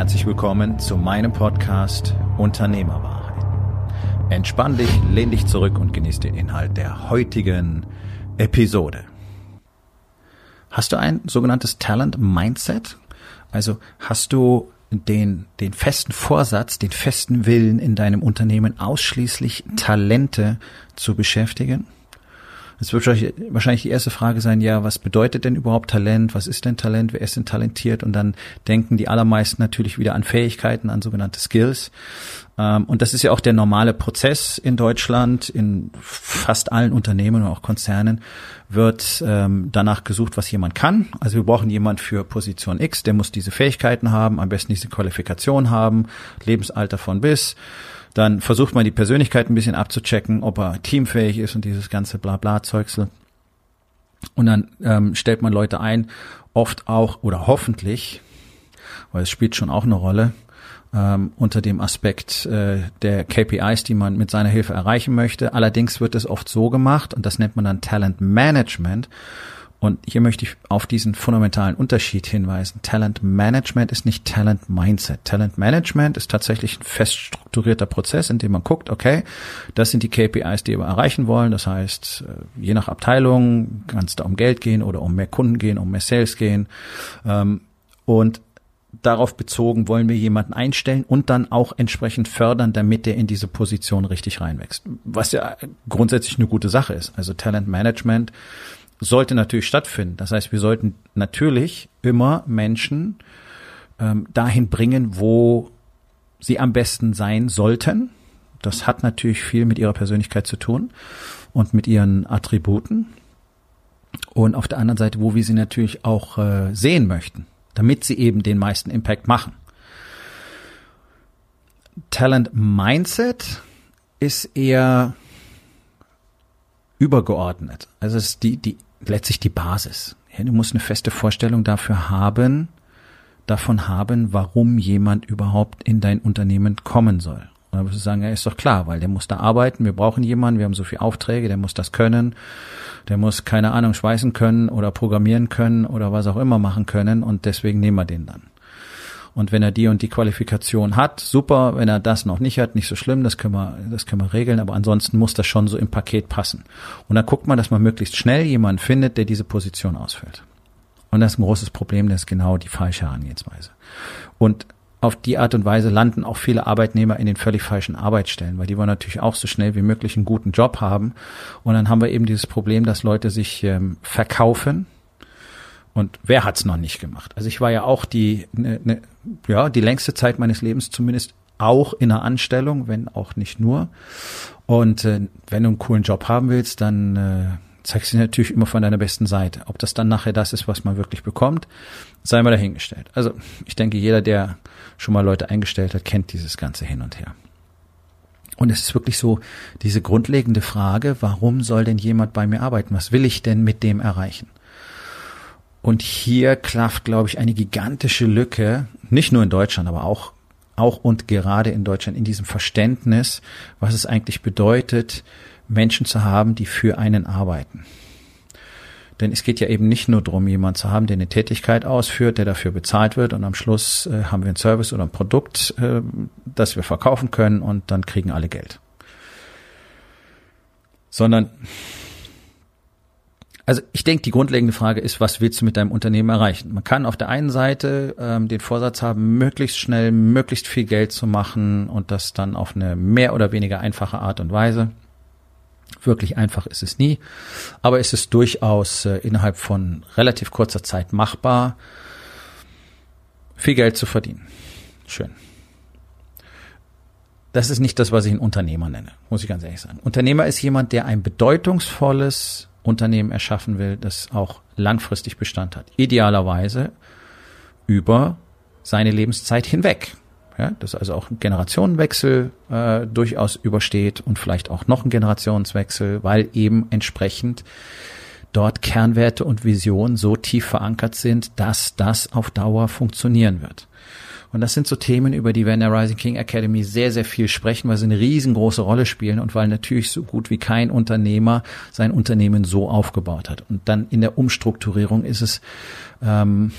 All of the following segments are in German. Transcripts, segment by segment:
Herzlich willkommen zu meinem Podcast Unternehmerwahrheit. Entspann dich, lehn dich zurück und genieß den Inhalt der heutigen Episode. Hast du ein sogenanntes Talent Mindset? Also hast du den, den festen Vorsatz, den festen Willen in deinem Unternehmen ausschließlich Talente zu beschäftigen? Es wird wahrscheinlich die erste Frage sein, ja, was bedeutet denn überhaupt Talent? Was ist denn Talent? Wer ist denn talentiert? Und dann denken die allermeisten natürlich wieder an Fähigkeiten, an sogenannte Skills. Ähm, und das ist ja auch der normale Prozess in Deutschland, in fast allen Unternehmen und auch Konzernen wird ähm, danach gesucht, was jemand kann. Also wir brauchen jemand für Position X, der muss diese Fähigkeiten haben, am besten diese Qualifikation haben, Lebensalter von bis dann versucht man die Persönlichkeit ein bisschen abzuchecken, ob er teamfähig ist und dieses ganze Blabla-Zeugsel. Und dann ähm, stellt man Leute ein, oft auch oder hoffentlich, weil es spielt schon auch eine Rolle, ähm, unter dem Aspekt äh, der KPIs, die man mit seiner Hilfe erreichen möchte. Allerdings wird es oft so gemacht, und das nennt man dann Talent Management, und hier möchte ich auf diesen fundamentalen Unterschied hinweisen. Talent Management ist nicht Talent Mindset. Talent Management ist tatsächlich ein fest strukturierter Prozess, in dem man guckt, okay, das sind die KPIs, die wir erreichen wollen. Das heißt, äh, je nach Abteilung kann es da um Geld gehen oder um mehr Kunden gehen, um mehr Sales gehen. Ähm, und darauf bezogen wollen wir jemanden einstellen und dann auch entsprechend fördern, damit er in diese Position richtig reinwächst. Was ja grundsätzlich eine gute Sache ist. Also Talent Management sollte natürlich stattfinden. Das heißt, wir sollten natürlich immer Menschen ähm, dahin bringen, wo sie am besten sein sollten. Das hat natürlich viel mit ihrer Persönlichkeit zu tun und mit ihren Attributen. Und auf der anderen Seite, wo wir sie natürlich auch äh, sehen möchten, damit sie eben den meisten Impact machen. Talent Mindset ist eher übergeordnet. Also es ist die, die letztlich die Basis. Ja, du musst eine feste Vorstellung dafür haben, davon haben, warum jemand überhaupt in dein Unternehmen kommen soll. Und dann wirst du sagen, ja, ist doch klar, weil der muss da arbeiten, wir brauchen jemanden, wir haben so viele Aufträge, der muss das können, der muss, keine Ahnung, schweißen können oder programmieren können oder was auch immer machen können und deswegen nehmen wir den dann. Und wenn er die und die Qualifikation hat, super. Wenn er das noch nicht hat, nicht so schlimm. Das können wir, das können wir regeln. Aber ansonsten muss das schon so im Paket passen. Und dann guckt man, dass man möglichst schnell jemanden findet, der diese Position ausfüllt. Und das ist ein großes Problem. Das ist genau die falsche Herangehensweise. Und auf die Art und Weise landen auch viele Arbeitnehmer in den völlig falschen Arbeitsstellen, weil die wollen natürlich auch so schnell wie möglich einen guten Job haben. Und dann haben wir eben dieses Problem, dass Leute sich ähm, verkaufen, und wer hat's noch nicht gemacht? Also ich war ja auch die, ne, ne, ja, die längste Zeit meines Lebens zumindest auch in einer Anstellung, wenn auch nicht nur. Und äh, wenn du einen coolen Job haben willst, dann äh, zeigst du natürlich immer von deiner besten Seite. Ob das dann nachher das ist, was man wirklich bekommt, sei mal dahingestellt. Also ich denke, jeder, der schon mal Leute eingestellt hat, kennt dieses ganze Hin und Her. Und es ist wirklich so diese grundlegende Frage, warum soll denn jemand bei mir arbeiten? Was will ich denn mit dem erreichen? Und hier klafft, glaube ich, eine gigantische Lücke, nicht nur in Deutschland, aber auch, auch und gerade in Deutschland in diesem Verständnis, was es eigentlich bedeutet, Menschen zu haben, die für einen arbeiten. Denn es geht ja eben nicht nur darum, jemand zu haben, der eine Tätigkeit ausführt, der dafür bezahlt wird und am Schluss äh, haben wir ein Service oder ein Produkt, äh, das wir verkaufen können und dann kriegen alle Geld. Sondern also ich denke, die grundlegende Frage ist, was willst du mit deinem Unternehmen erreichen? Man kann auf der einen Seite ähm, den Vorsatz haben, möglichst schnell, möglichst viel Geld zu machen und das dann auf eine mehr oder weniger einfache Art und Weise. Wirklich einfach ist es nie, aber es ist durchaus äh, innerhalb von relativ kurzer Zeit machbar, viel Geld zu verdienen. Schön. Das ist nicht das, was ich einen Unternehmer nenne, muss ich ganz ehrlich sagen. Unternehmer ist jemand, der ein bedeutungsvolles Unternehmen erschaffen will, das auch langfristig Bestand hat. Idealerweise über seine Lebenszeit hinweg. ja, dass also auch ein Generationenwechsel äh, durchaus übersteht und vielleicht auch noch ein Generationswechsel, weil eben entsprechend dort Kernwerte und Visionen so tief verankert sind, dass das auf Dauer funktionieren wird. Und das sind so Themen, über die wir in der Rising King Academy sehr, sehr viel sprechen, weil sie eine riesengroße Rolle spielen und weil natürlich so gut wie kein Unternehmer sein Unternehmen so aufgebaut hat. Und dann in der Umstrukturierung ist es ähm,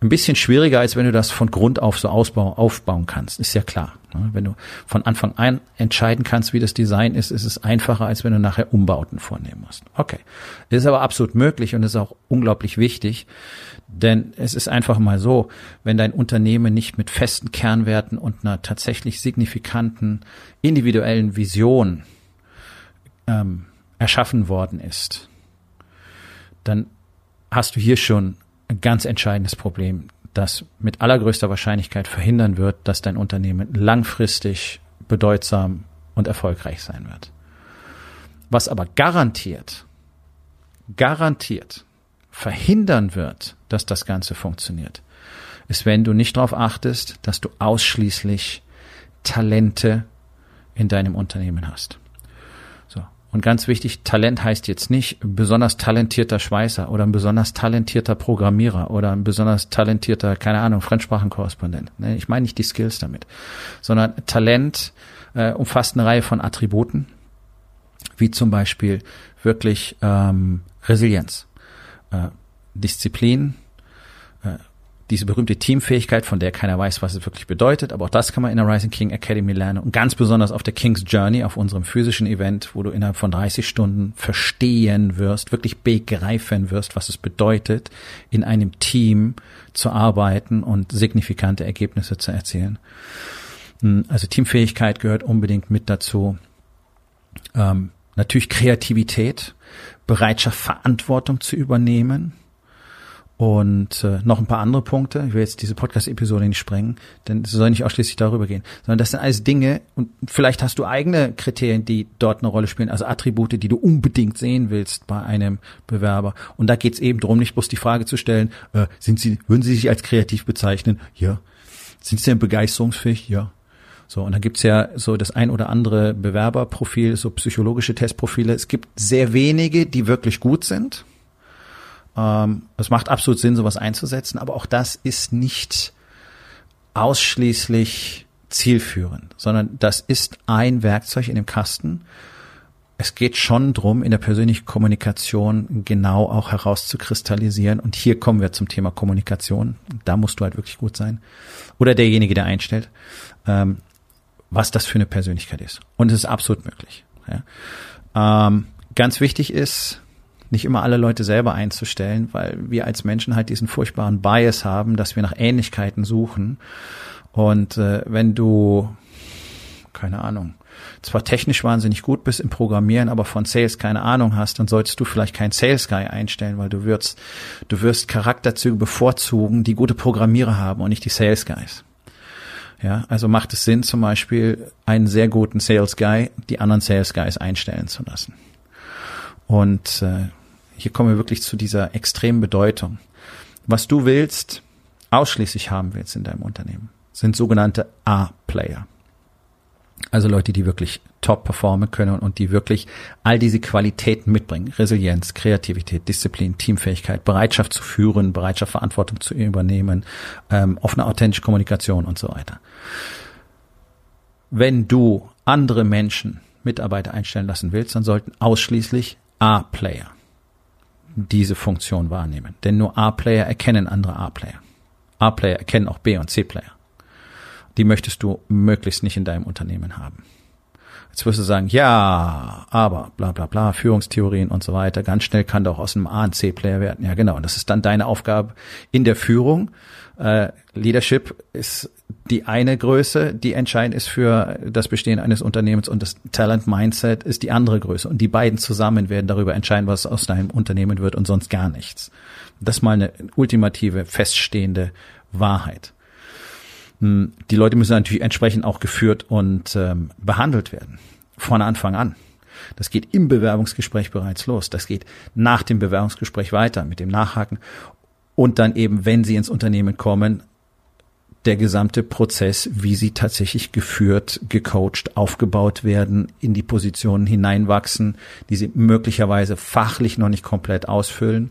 ein bisschen schwieriger, als wenn du das von Grund auf so ausbau, aufbauen kannst. Ist ja klar. Ne? Wenn du von Anfang an entscheiden kannst, wie das Design ist, ist es einfacher, als wenn du nachher Umbauten vornehmen musst. Okay. Das ist aber absolut möglich und ist auch unglaublich wichtig, denn es ist einfach mal so, wenn dein Unternehmen nicht mit festen Kernwerten und einer tatsächlich signifikanten individuellen Vision ähm, erschaffen worden ist, dann hast du hier schon ein ganz entscheidendes Problem, das mit allergrößter Wahrscheinlichkeit verhindern wird, dass dein Unternehmen langfristig bedeutsam und erfolgreich sein wird. Was aber garantiert, garantiert verhindern wird, dass das Ganze funktioniert, ist, wenn du nicht darauf achtest, dass du ausschließlich Talente in deinem Unternehmen hast. Und ganz wichtig, Talent heißt jetzt nicht besonders talentierter Schweißer oder ein besonders talentierter Programmierer oder ein besonders talentierter, keine Ahnung, Fremdsprachenkorrespondent. Ne, ich meine nicht die Skills damit, sondern Talent äh, umfasst eine Reihe von Attributen, wie zum Beispiel wirklich ähm, Resilienz, äh, Disziplin, äh, diese berühmte Teamfähigkeit, von der keiner weiß, was es wirklich bedeutet, aber auch das kann man in der Rising King Academy lernen und ganz besonders auf der King's Journey, auf unserem physischen Event, wo du innerhalb von 30 Stunden verstehen wirst, wirklich begreifen wirst, was es bedeutet, in einem Team zu arbeiten und signifikante Ergebnisse zu erzielen. Hm, also Teamfähigkeit gehört unbedingt mit dazu. Ähm, natürlich Kreativität, Bereitschaft, Verantwortung zu übernehmen, und äh, noch ein paar andere Punkte. Ich will jetzt diese Podcast-Episode nicht sprengen, denn es soll nicht ausschließlich darüber gehen, sondern das sind alles Dinge und vielleicht hast du eigene Kriterien, die dort eine Rolle spielen, also Attribute, die du unbedingt sehen willst bei einem Bewerber. Und da geht es eben darum, nicht bloß die Frage zu stellen, äh, sind sie, würden sie sich als kreativ bezeichnen? Ja. Sind sie denn begeisterungsfähig? Ja. So, und dann gibt's ja so das ein oder andere Bewerberprofil, so psychologische Testprofile. Es gibt sehr wenige, die wirklich gut sind ähm, es macht absolut Sinn, sowas einzusetzen, aber auch das ist nicht ausschließlich zielführend, sondern das ist ein Werkzeug in dem Kasten. Es geht schon drum, in der persönlichen Kommunikation genau auch herauszukristallisieren. Und hier kommen wir zum Thema Kommunikation. Da musst du halt wirklich gut sein. Oder derjenige, der einstellt, ähm, was das für eine Persönlichkeit ist. Und es ist absolut möglich. Ja. Ähm, ganz wichtig ist, nicht immer alle Leute selber einzustellen, weil wir als Menschen halt diesen furchtbaren Bias haben, dass wir nach Ähnlichkeiten suchen. Und äh, wenn du, keine Ahnung, zwar technisch wahnsinnig gut bist im Programmieren, aber von Sales keine Ahnung hast, dann solltest du vielleicht keinen Sales Guy einstellen, weil du wirst, du wirst Charakterzüge bevorzugen, die gute Programmierer haben und nicht die Sales Guys. Ja, also macht es Sinn, zum Beispiel einen sehr guten Sales Guy, die anderen Sales Guys einstellen zu lassen. Und äh, hier kommen wir wirklich zu dieser extremen Bedeutung. Was du willst, ausschließlich haben willst in deinem Unternehmen, sind sogenannte A-Player. Also Leute, die wirklich top performen können und die wirklich all diese Qualitäten mitbringen. Resilienz, Kreativität, Disziplin, Teamfähigkeit, Bereitschaft zu führen, Bereitschaft, Verantwortung zu übernehmen, ähm, offene, authentische Kommunikation und so weiter. Wenn du andere Menschen Mitarbeiter einstellen lassen willst, dann sollten ausschließlich A-Player diese Funktion wahrnehmen. Denn nur A-Player erkennen andere A-Player. A-Player erkennen auch B- und C-Player. Die möchtest du möglichst nicht in deinem Unternehmen haben. Jetzt wirst du sagen, ja, aber bla bla bla, Führungstheorien und so weiter. Ganz schnell kann doch aus einem A und C-Player werden. Ja, genau. Und das ist dann deine Aufgabe in der Führung. Äh, Leadership ist die eine Größe, die entscheidend ist für das Bestehen eines Unternehmens und das Talent Mindset ist die andere Größe. Und die beiden zusammen werden darüber entscheiden, was aus deinem Unternehmen wird und sonst gar nichts. Das ist mal eine ultimative, feststehende Wahrheit. Hm, die Leute müssen natürlich entsprechend auch geführt und ähm, behandelt werden. Von Anfang an. Das geht im Bewerbungsgespräch bereits los. Das geht nach dem Bewerbungsgespräch weiter mit dem Nachhaken. Und dann eben, wenn sie ins Unternehmen kommen, der gesamte Prozess, wie sie tatsächlich geführt, gecoacht, aufgebaut werden, in die Positionen hineinwachsen, die sie möglicherweise fachlich noch nicht komplett ausfüllen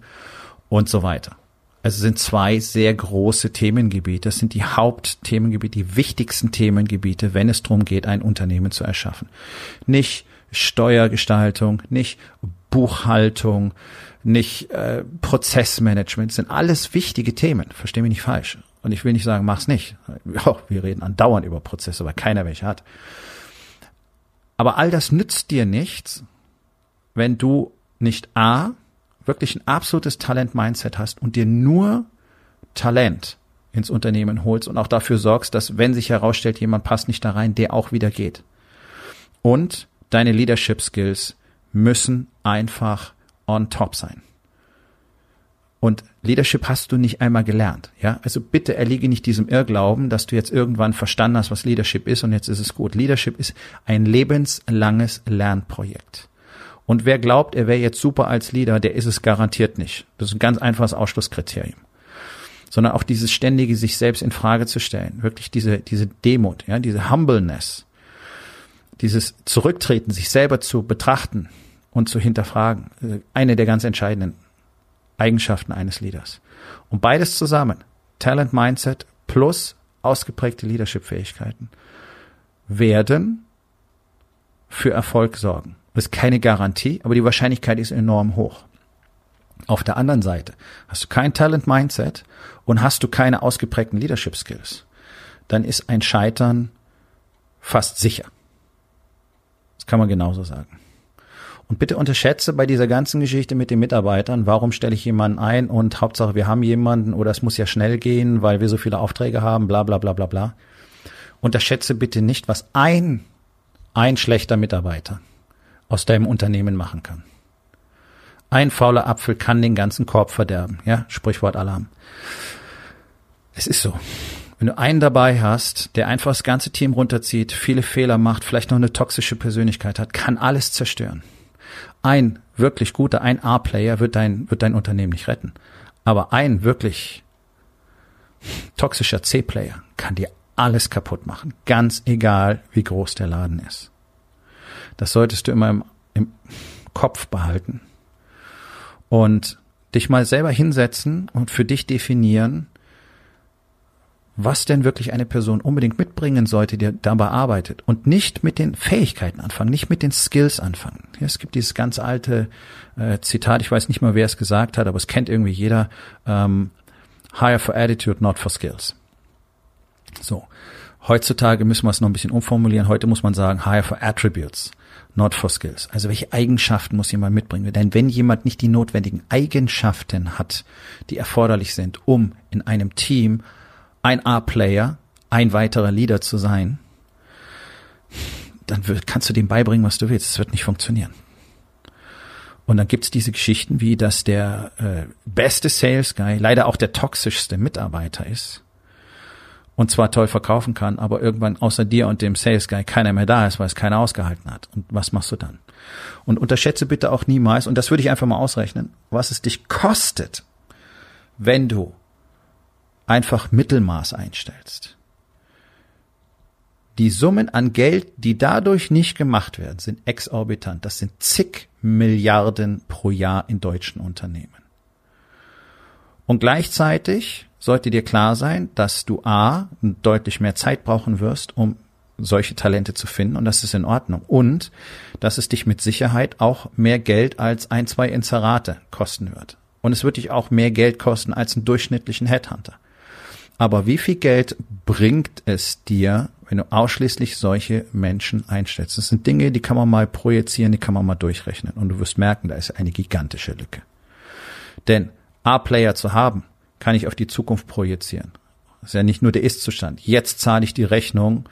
und so weiter. Also sind zwei sehr große Themengebiete. Das sind die Hauptthemengebiete, die wichtigsten Themengebiete, wenn es darum geht, ein Unternehmen zu erschaffen. Nicht Steuergestaltung, nicht Buchhaltung, nicht äh, Prozessmanagement, das sind alles wichtige Themen. Versteh mich nicht falsch. Und ich will nicht sagen, mach's nicht. Wir reden andauernd über Prozesse, weil keiner welche hat. Aber all das nützt dir nichts, wenn du nicht A, wirklich ein absolutes Talent-Mindset hast und dir nur Talent ins Unternehmen holst und auch dafür sorgst, dass, wenn sich herausstellt, jemand passt nicht da rein, der auch wieder geht. Und deine Leadership Skills müssen einfach on top sein. Und Leadership hast du nicht einmal gelernt, ja? Also bitte erliege nicht diesem Irrglauben, dass du jetzt irgendwann verstanden hast, was Leadership ist und jetzt ist es gut. Leadership ist ein lebenslanges Lernprojekt. Und wer glaubt, er wäre jetzt super als Leader, der ist es garantiert nicht. Das ist ein ganz einfaches Ausschlusskriterium. Sondern auch dieses ständige, sich selbst in Frage zu stellen, wirklich diese, diese Demut, ja, diese Humbleness, dieses Zurücktreten, sich selber zu betrachten und zu hinterfragen, äh, eine der ganz entscheidenden Eigenschaften eines Leaders. Und beides zusammen, Talent Mindset plus ausgeprägte Leadership-Fähigkeiten, werden für Erfolg sorgen. Das ist keine Garantie, aber die Wahrscheinlichkeit ist enorm hoch. Auf der anderen Seite hast du kein Talent Mindset und hast du keine ausgeprägten Leadership Skills, dann ist ein Scheitern fast sicher. Das kann man genauso sagen. Und bitte unterschätze bei dieser ganzen Geschichte mit den Mitarbeitern, warum stelle ich jemanden ein und Hauptsache wir haben jemanden oder es muss ja schnell gehen, weil wir so viele Aufträge haben, bla bla bla bla bla. Unterschätze bitte nicht, was ein, ein schlechter Mitarbeiter aus deinem Unternehmen machen kann. Ein fauler Apfel kann den ganzen Korb verderben. Ja, Sprichwort Alarm. Es ist so. Wenn du einen dabei hast, der einfach das ganze Team runterzieht, viele Fehler macht, vielleicht noch eine toxische Persönlichkeit hat, kann alles zerstören ein wirklich guter, ein A-Player wird dein, wird dein Unternehmen nicht retten. Aber ein wirklich toxischer C-Player kann dir alles kaputt machen. Ganz egal, wie groß der Laden ist. Das solltest du immer im, im Kopf behalten. Und dich mal selber hinsetzen und für dich definieren, was denn wirklich eine Person unbedingt mitbringen sollte, die dabei arbeitet und nicht mit den Fähigkeiten anfangen, nicht mit den Skills anfangen. Es gibt dieses ganz alte äh, Zitat, ich weiß nicht mal, wer es gesagt hat, aber es kennt irgendwie jeder, ähm, hire for attitude, not for skills. So. Heutzutage müssen wir es noch ein bisschen umformulieren. Heute muss man sagen, hire for attributes, not for skills. Also welche Eigenschaften muss jemand mitbringen? Denn wenn jemand nicht die notwendigen Eigenschaften hat, die erforderlich sind, um in einem Team ein A-Player, ein weiterer Leader zu sein, dann kannst du dem beibringen, was du willst. Es wird nicht funktionieren. Und dann gibt's diese Geschichten wie, dass der äh, beste Sales Guy leider auch der toxischste Mitarbeiter ist und zwar toll verkaufen kann, aber irgendwann außer dir und dem Sales Guy keiner mehr da ist, weil es keiner ausgehalten hat. Und was machst du dann? Und unterschätze bitte auch niemals, und das würde ich einfach mal ausrechnen, was es dich kostet, wenn du einfach Mittelmaß einstellst. Die Summen an Geld, die dadurch nicht gemacht werden, sind exorbitant. Das sind zig Milliarden pro Jahr in deutschen Unternehmen. Und gleichzeitig sollte dir klar sein, dass du A, deutlich mehr Zeit brauchen wirst, um solche Talente zu finden und das ist in Ordnung. Und dass es dich mit Sicherheit auch mehr Geld als ein, zwei Inserate kosten wird. Und es wird dich auch mehr Geld kosten als einen durchschnittlichen Headhunter. Aber wie viel Geld bringt es dir, wenn du ausschließlich solche Menschen einstellst? Das sind Dinge, die kann man mal projizieren, die kann man mal durchrechnen. Und du wirst merken, da ist eine gigantische Lücke. Denn A-Player zu haben, kann ich auf die Zukunft projizieren. Das ist ja nicht nur der Ist-Zustand. Jetzt zahle ich die Rechnung,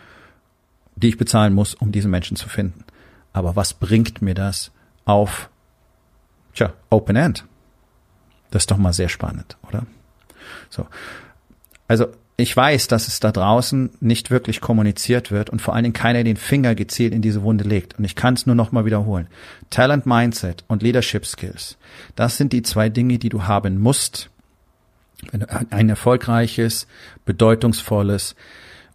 die ich bezahlen muss, um diese Menschen zu finden. Aber was bringt mir das auf, tja, Open End? Das ist doch mal sehr spannend, oder? So. Also ich weiß, dass es da draußen nicht wirklich kommuniziert wird und vor allen Dingen keiner den Finger gezielt in diese Wunde legt. Und ich kann es nur noch mal wiederholen. Talent Mindset und Leadership Skills, das sind die zwei Dinge, die du haben musst, wenn du ein erfolgreiches, bedeutungsvolles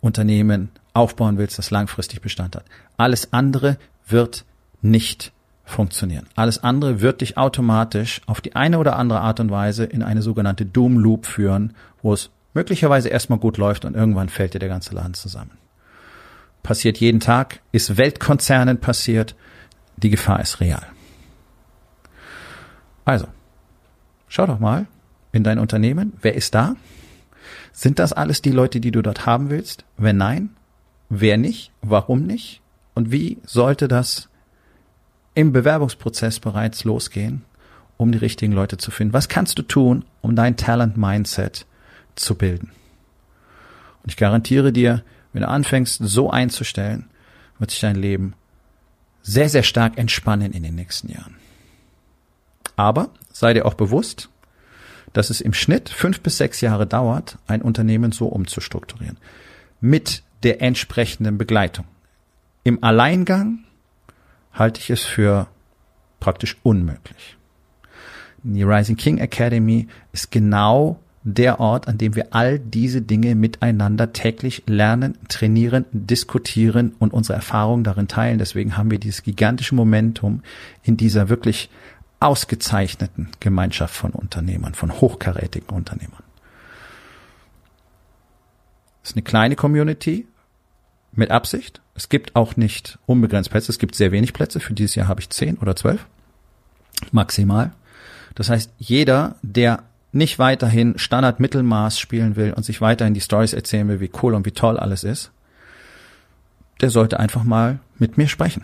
Unternehmen aufbauen willst, das langfristig Bestand hat. Alles andere wird nicht funktionieren. Alles andere wird dich automatisch auf die eine oder andere Art und Weise in eine sogenannte Doom Loop führen, wo es möglicherweise erstmal gut läuft und irgendwann fällt dir der ganze Laden zusammen. Passiert jeden Tag, ist Weltkonzernen passiert, die Gefahr ist real. Also, schau doch mal in dein Unternehmen, wer ist da? Sind das alles die Leute, die du dort haben willst? Wenn nein, wer nicht? Warum nicht? Und wie sollte das im Bewerbungsprozess bereits losgehen, um die richtigen Leute zu finden? Was kannst du tun, um dein Talent-Mindset zu bilden? Und ich garantiere dir, wenn du anfängst, so einzustellen, wird sich dein Leben sehr, sehr stark entspannen in den nächsten Jahren. Aber sei dir auch bewusst, dass es im Schnitt fünf bis sechs Jahre dauert, ein Unternehmen so umzustrukturieren. Mit der entsprechenden Begleitung. Im Alleingang halte ich es für praktisch unmöglich. Die Rising King Academy ist genau der Ort, an dem wir all diese Dinge miteinander täglich lernen, trainieren, diskutieren und unsere Erfahrungen darin teilen. Deswegen haben wir dieses gigantische Momentum in dieser wirklich ausgezeichneten Gemeinschaft von Unternehmern, von hochkarätigen Unternehmern. Es ist eine kleine Community mit Absicht, es gibt auch nicht unbegrenzt Plätze. Es gibt sehr wenig Plätze. Für dieses Jahr habe ich zehn oder zwölf. Maximal. Das heißt, jeder, der nicht weiterhin Standard-Mittelmaß spielen will und sich weiterhin die Stories erzählen will, wie cool und wie toll alles ist, der sollte einfach mal mit mir sprechen.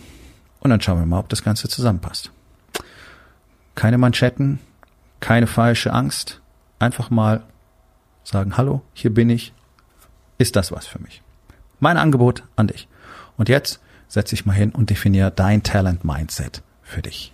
Und dann schauen wir mal, ob das Ganze zusammenpasst. Keine Manschetten, keine falsche Angst. Einfach mal sagen, hallo, hier bin ich. Ist das was für mich? Mein Angebot an dich. Und jetzt setz dich mal hin und definiere dein Talent Mindset für dich.